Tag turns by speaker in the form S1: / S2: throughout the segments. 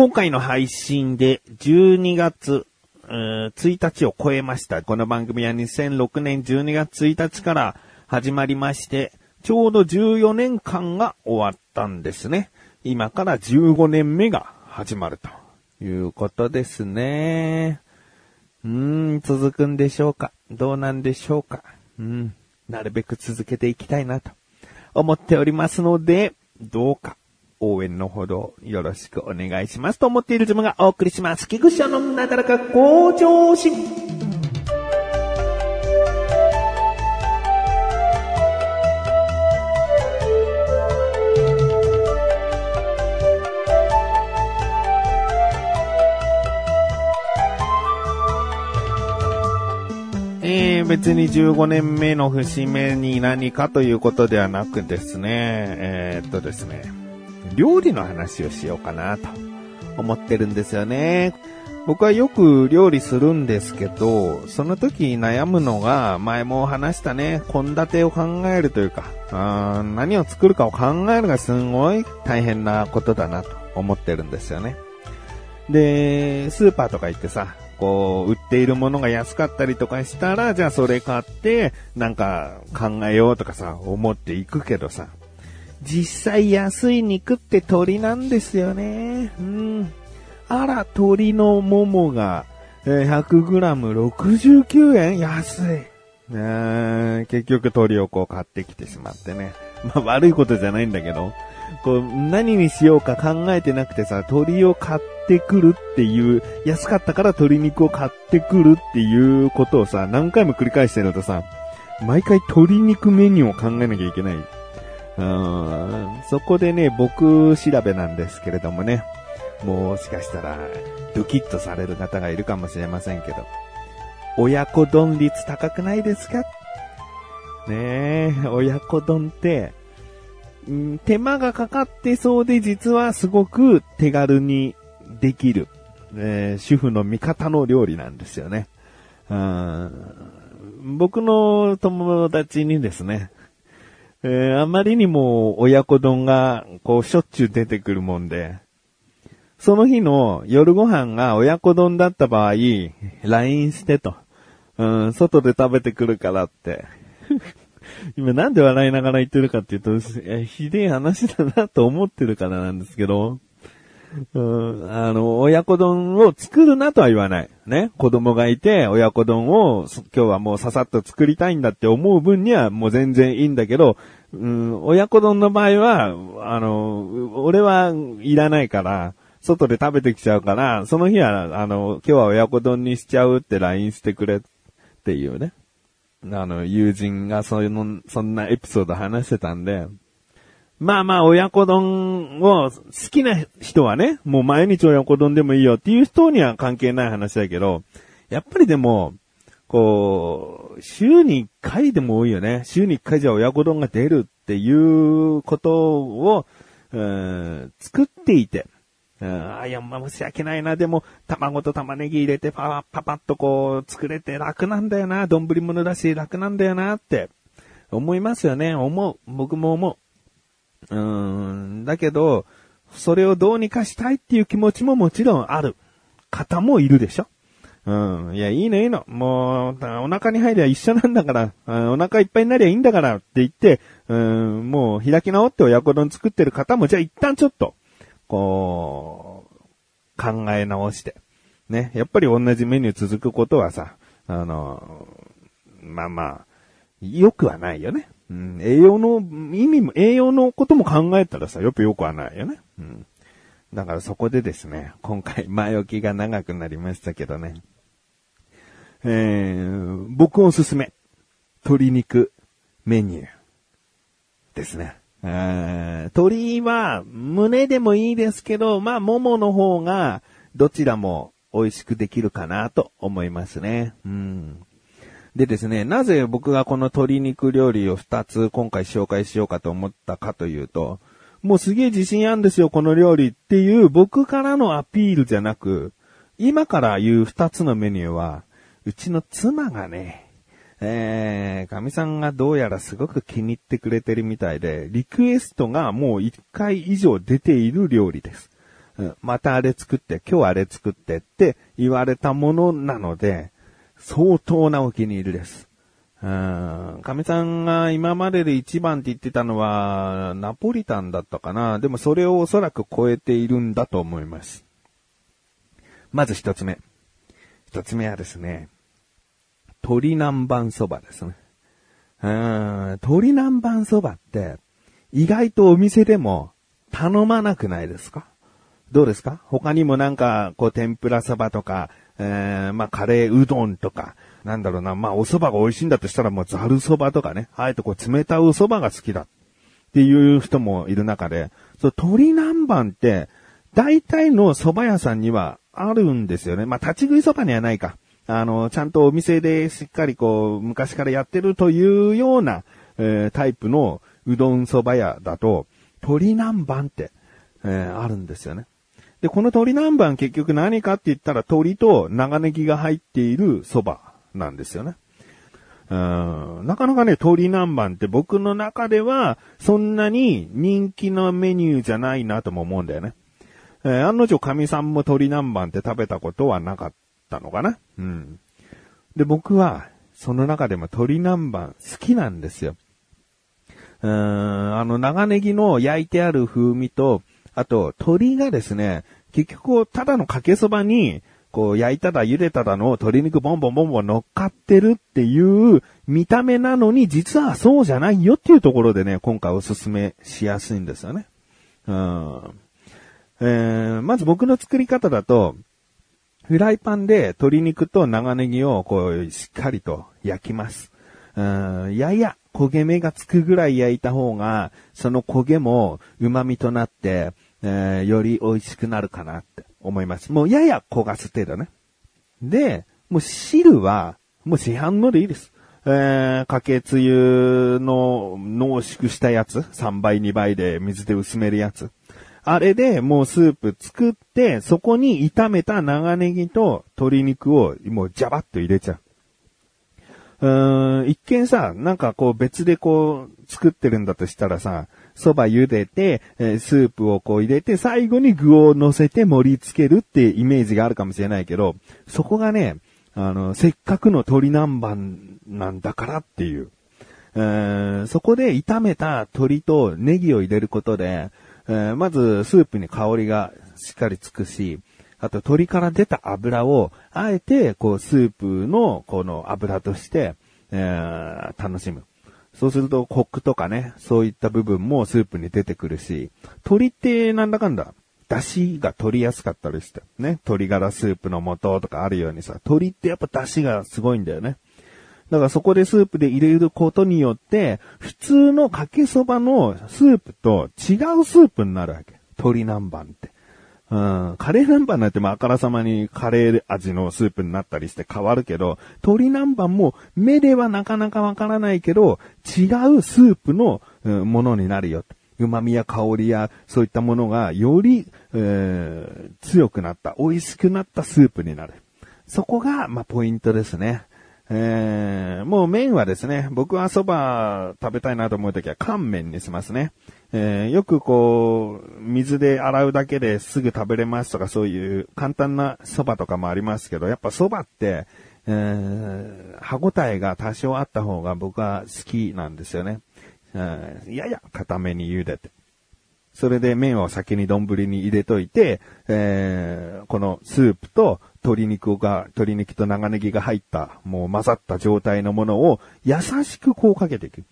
S1: 今回の配信で12月1日を超えました。この番組は2006年12月1日から始まりまして、ちょうど14年間が終わったんですね。今から15年目が始まるということですね。うーん、続くんでしょうか？どうなんでしょうか？うん、なるべく続けていきたいなと思っておりますので、どうか応援のほどよろしくお願いしますと思っている自分がお送りします。菊池のなだらか向上心。えー、別に15年目の節目に何かということではなくですね、えー、っとですね、料理の話をしようかなと思ってるんですよね。僕はよく料理するんですけど、その時悩むのが、前も話したね、献立を考えるというか、あ何を作るかを考えるがすごい大変なことだなと思ってるんですよね。で、スーパーとか行ってさ、こう、売っているものが安かったりとかしたら、じゃあそれ買って、なんか考えようとかさ、思っていくけどさ、実際安い肉って鳥なんですよね。うん。あら、鳥のももが、100g69 円安い。結局鳥をこう買ってきてしまってね。まあ悪いことじゃないんだけど、こう何にしようか考えてなくてさ、鳥を買ってくるっていう、安かったから鶏肉を買ってくるっていうことをさ、何回も繰り返してるとさ、毎回鶏肉メニューを考えなきゃいけない。うん、そこでね、僕調べなんですけれどもね、もしかしたら、ドキッとされる方がいるかもしれませんけど、親子丼率高くないですか？ねえ、親子丼って、うん、手間がかかってそうで実はすごく手軽にできる、えー、主婦の味方の料理なんですよね。うん。僕の友達にですね、えー、あまりにも親子丼が、こう、しょっちゅう出てくるもんで、その日の夜ご飯が親子丼だった場合、LINE してと。うん、外で食べてくるからって。今なんで笑いながら言ってるかっていうと、ひでえ話だなと思ってるからなんですけど、うん、あの、親子丼を作るなとは言わない。ね。子供がいて、親子丼を今日はもうささっと作りたいんだって思う分にはもう全然いいんだけど、うん、親子丼の場合は、あの、俺はいらないから、外で食べてきちゃうから、その日は、あの、今日は親子丼にしちゃうって LINE してくれっていうね。あの、友人がそういうの、そんなエピソード話してたんで、まあまあ、親子丼を好きな人はね、もう毎日親子丼でもいいよっていう人には関係ない話だけど、やっぱりでも、こう、週に1回でも多いよね。週に1回じゃ親子丼が出るっていうことを、うん、作っていて、うん、あ、いや、ま、申し訳ないな。でも、卵と玉ねぎ入れてパパパッとこう、作れて楽なんだよな。丼物だし楽なんだよなって、思いますよね。思う。僕も思う。うん、だけど、それをどうにかしたいっていう気持ちももちろんある方もいるでしょうん。いや、いいのいいの。もう、お腹に入りゃ一緒なんだから、お腹いっぱいになりゃいいんだからって言って、うん、もう開き直って親子丼作ってる方も、じゃあ一旦ちょっと、こう、考え直して。ね。やっぱり同じメニュー続くことはさ、あの、まあまあ、良くはないよね。栄養の意味も、栄養のことも考えたらさ、よくよくはないよね。うん。だからそこでですね、今回前置きが長くなりましたけどね。えー、僕おすすめ。鶏肉メニューですね。鶏は胸でもいいですけど、まあ、ももの方がどちらも美味しくできるかなと思いますね。うん。でですね、なぜ僕がこの鶏肉料理を2つ今回紹介しようかと思ったかというと、もうすげえ自信あるんですよ、この料理っていう僕からのアピールじゃなく、今から言う2つのメニューは、うちの妻がね、えー、神さんがどうやらすごく気に入ってくれてるみたいで、リクエストがもう1回以上出ている料理です。うんまたあれ作って、今日あれ作ってって言われたものなので、相当なお気に入りです。うん。かみさんが今までで一番って言ってたのは、ナポリタンだったかな。でもそれをおそらく超えているんだと思います。まず一つ目。一つ目はですね、鶏南蛮そばですね。うん。鶏南蛮そばって、意外とお店でも頼まなくないですか？どうですか？他にもなんか、こう、天ぷらそばとか、えー、まあ、カレーうどんとか、なんだろうな、まあ、お蕎麦が美味しいんだとしたらもうざるそばとかね、あえてこう、冷たいお蕎麦が好きだっていう人もいる中で、そう、鶏南蛮って、大体の蕎麦屋さんにはあるんですよね。まあ、立ち食い蕎麦にはないか。あの、ちゃんとお店でしっかりこう、昔からやってるというような、えータイプのうどん蕎麦屋だと、鶏南蛮って、えーあるんですよね。で、この鶏南蛮結局何かって言ったら鶏と長ネギが入っている蕎麦なんですよね。うんなかなかね、鶏南蛮って僕の中ではそんなに人気のメニューじゃないなとも思うんだよね。えー案の定神さんも鶏南蛮って食べたことはなかったのかな？うん。で、僕はその中でも鶏南蛮好きなんですよ。うーん、あの、長ネギの焼いてある風味と、あと、鶏がですね、結局、ただのかけそばに、こう、焼いただ茹でただの鶏肉ボンボンボンボン乗っかってるっていう見た目なのに、実はそうじゃないよっていうところでね、今回おすすめしやすいんですよね。うん。えー、まず僕の作り方だと、フライパンで鶏肉と長ネギをこう、しっかりと焼きます。うん、やや焦げ目がつくぐらい焼いた方が、その焦げも旨味となって、えーより美味しくなるかなって思います。もうやや焦がす程度ね。で、もう汁は、もう市販のでいいです。えー、かけつゆの濃縮したやつ、3倍2倍で水で薄めるやつ。あれでもうスープ作って、そこに炒めた長ネギと鶏肉をもうジャバッと入れちゃう。うーん、一見さ、なんかこう別でこう作ってるんだとしたらさ、蕎麦茹でて、えスープをこう入れて、最後に具を乗せて盛り付けるってイメージがあるかもしれないけど、そこがね、あの、せっかくの鶏南蛮なんだからっていう。えーそこで炒めた鶏とネギを入れることで、えーまずスープに香りがしっかりつくし、あと鶏から出た油を、あえて、こう、スープの、この油として、えー楽しむ。そうすると、コクとかね、そういった部分もスープに出てくるし、鶏ってなんだかんだ、出汁が取りやすかったりして、ね、鶏ガラスープの素とかあるようにさ、鶏ってやっぱ出汁がすごいんだよね。だからそこでスープで入れることによって、普通のかけそばのスープと違うスープになるわけ。鶏南蛮って。うん、カレー南蛮なんてまああからさまにカレー味のスープになったりして変わるけど、鶏南蛮も目ではなかなかわからないけど、違うスープの、うんものになるよ。旨味や香りやそういったものがより、えー強くなった、美味しくなったスープになる。そこが、まあ、ポイントですね。えー、もう麺はですね、僕は蕎麦食べたいなと思うときは乾麺にしますね。えーよくこう、水で洗うだけですぐ食べれますとかそういう簡単な蕎麦とかもありますけど、やっぱ蕎麦って、えー歯応えが多少あった方が僕は好きなんですよね。えーやや固めに茹でて。それで麺を先に丼に入れといて、えーこのスープと鶏肉が、鶏肉と長ネギが入った、もう混ざった状態のものを優しくこうかけていく。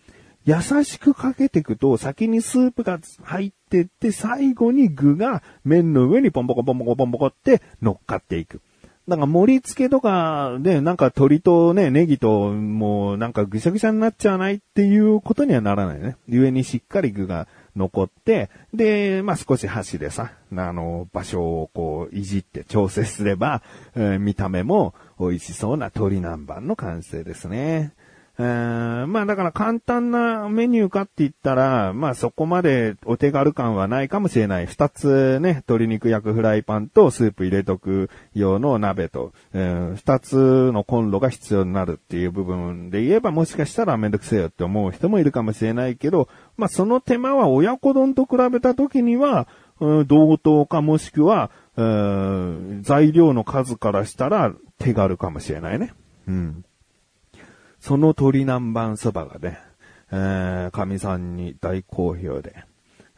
S1: 優しくかけていくと、先にスープが入ってって、最後に具が麺の上にポンポコポンポコポンポコって乗っかっていく。だか盛り付けとかで、なんか鶏とね、ネギともうなんかぐしゃぐしゃになっちゃわないっていうことにはならないね。上にしっかり具が残って、で、まあ少し箸でさ、あの、場所をこういじって調整すれば、えー見た目も美味しそうな鳥南蛮の完成ですね。えーまあだから簡単なメニューかって言ったら、まあそこまでお手軽感はないかもしれない。二つね、鶏肉焼くフライパンとスープ入れとく用の鍋と、えーつのコンロが必要になるっていう部分で言えばもしかしたらめんどくせえよって思う人もいるかもしれないけど、まあその手間は親子丼と比べた時には、うん同等かもしくは、えー材料の数からしたら手軽かもしれないね。うん。その鶏南蛮そばがね、えー、神さんに大好評で、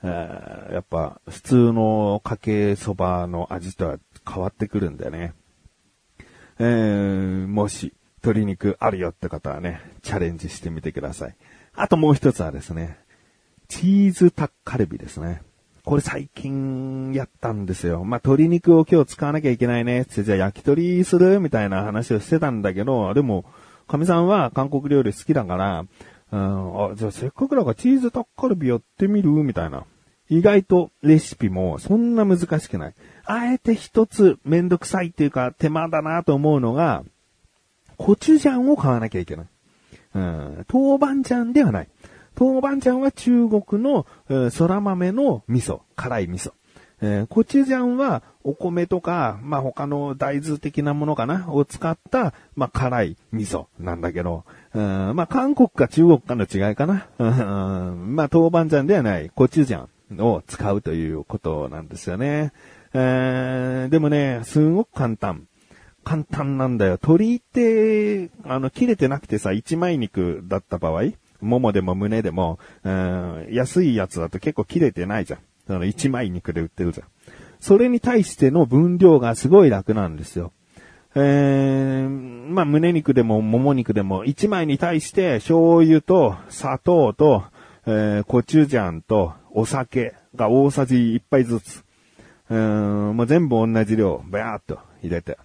S1: えーやっぱ普通のかけそばの味とは変わってくるんだよね。えー、もし鶏肉あるよって方はね、チャレンジしてみてください。あともう一つはですね、チーズタッカルビですね。これ最近やったんですよ。まあ、鶏肉を今日使わなきゃいけないねって、じゃあ焼き鳥するみたいな話をしてたんだけど、でも、神さんは韓国料理好きだから、うん、あ、じゃあせっかくだからチーズタッカルビやってみる？みたいな。意外とレシピもそんな難しくない。あえて一つめんどくさいっていうか手間だなと思うのが、コチュジャンを買わなきゃいけない。うん、豆板醤ではない。豆板醤は中国の、えー空豆の味噌、辛い味噌。えーコチュジャンはお米とか、まあ、他の大豆的なものかなを使った、まあ、辛い味噌なんだけど、うんまあ、韓国か中国かの違いかな。うんまあ、豆板醤ではないコチュジャンを使うということなんですよね。えーでもね、すごく簡単。簡単なんだよ。鶏って、あの、切れてなくてさ、一枚肉だった場合、ももでも胸でも、うん安いやつだと結構切れてないじゃん。その一枚肉で売ってるじゃん。それに対しての分量がすごい楽なんですよ。えー、まあ、胸肉でももも肉でも、1枚に対して醤油と砂糖と、えー、コチュジャンとお酒が大さじ1杯ずつ。うーん、もう全部同じ量、バーっと入れて。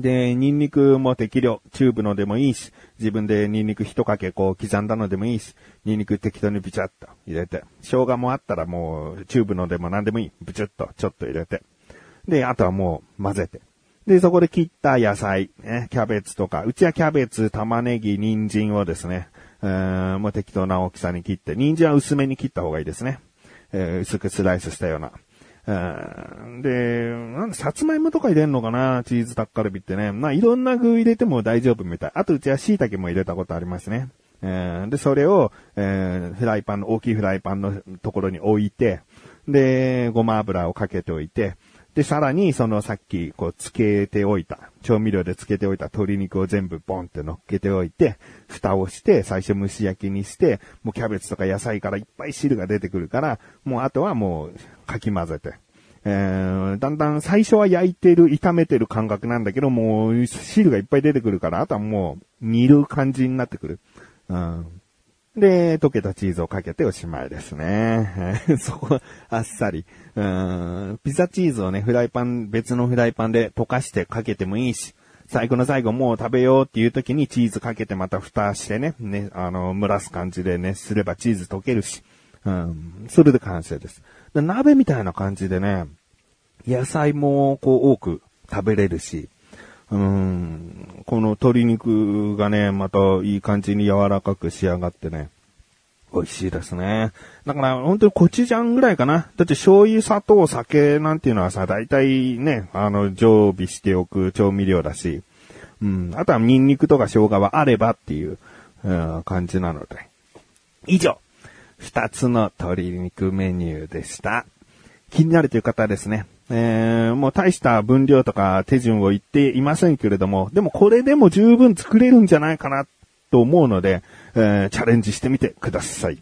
S1: で、ニンニクも適量、チューブのでもいいし、自分でニンニク一かけこう刻んだのでもいいし、ニンニク適当にビチャッと入れて、生姜もあったらもうチューブのでも何でもいい、ブチュッとちょっと入れて。で、あとはもう混ぜて。で、そこで切った野菜、ね、キャベツとか、うちはキャベツ、玉ねぎ、人参をですね、うーもう適当な大きさに切って、人参は薄めに切った方がいいですね。えー薄くスライスしたような。で、なんださつまいもとか入れんのかな？チーズタッカルビってね。まあ、いろんな具入れても大丈夫みたい。あと、うちは椎茸も入れたことありますね。えーで、それを、えーフライパンの、大きいフライパンのところに置いて、で、ごま油をかけておいて、で、さらに、そのさっき、こう、つけておいた、調味料でつけておいた鶏肉を全部ボンって乗っけておいて、蓋をして、最初蒸し焼きにして、もうキャベツとか野菜からいっぱい汁が出てくるから、もうあとはもう、かき混ぜて。えー、だんだん最初は焼いてる、炒めてる感覚なんだけど、もう汁がいっぱい出てくるから、あとはもう煮る感じになってくる。うん。で、溶けたチーズをかけておしまいですね。そこ、あっさり。うん。ピザチーズをね、フライパン、別のフライパンで溶かしてかけてもいいし、最後の最後もう食べようっていう時にチーズかけてまた蓋してね、ね、あの、蒸らす感じでね、すればチーズ溶けるし。うん。それで完成です。鍋みたいな感じでね、野菜もこう多く食べれるし、うん、この鶏肉がね、またいい感じに柔らかく仕上がってね、美味しいですね。だから本当にコチュジャンぐらいかな。だって醤油、砂糖、酒なんていうのはさ、大体ね、あの、常備しておく調味料だし、うん、あとはニンニクとか生姜はあればっていう、うん、感じなので。以上、二つの鶏肉メニューでした。気になるという方はですね、えー、もう大した分量とか手順を言っていませんけれども、でもこれでも十分作れるんじゃないかなと思うので、えーチャレンジしてみてください。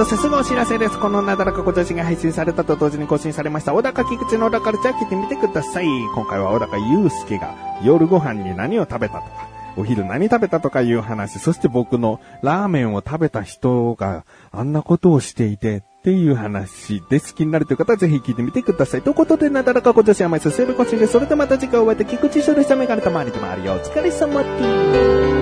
S1: そしてすぐお知らせです。このなだらかご女子が配信されたと同時に更新されました、小高菊池の小高ルチャー聞いてみてください。今回は小高祐介が夜ご飯に何を食べたとか、お昼何食べたとかいう話、そして僕のラーメンを食べた人があんなことをしていて、っていう話です。気になるという方はぜひ聞いてみてください。ということで、なだらかご女子は毎週水曜日更新で。それではまた次回お会いで、菊池処理したメガネたまりでもあるよ。お疲れ様です。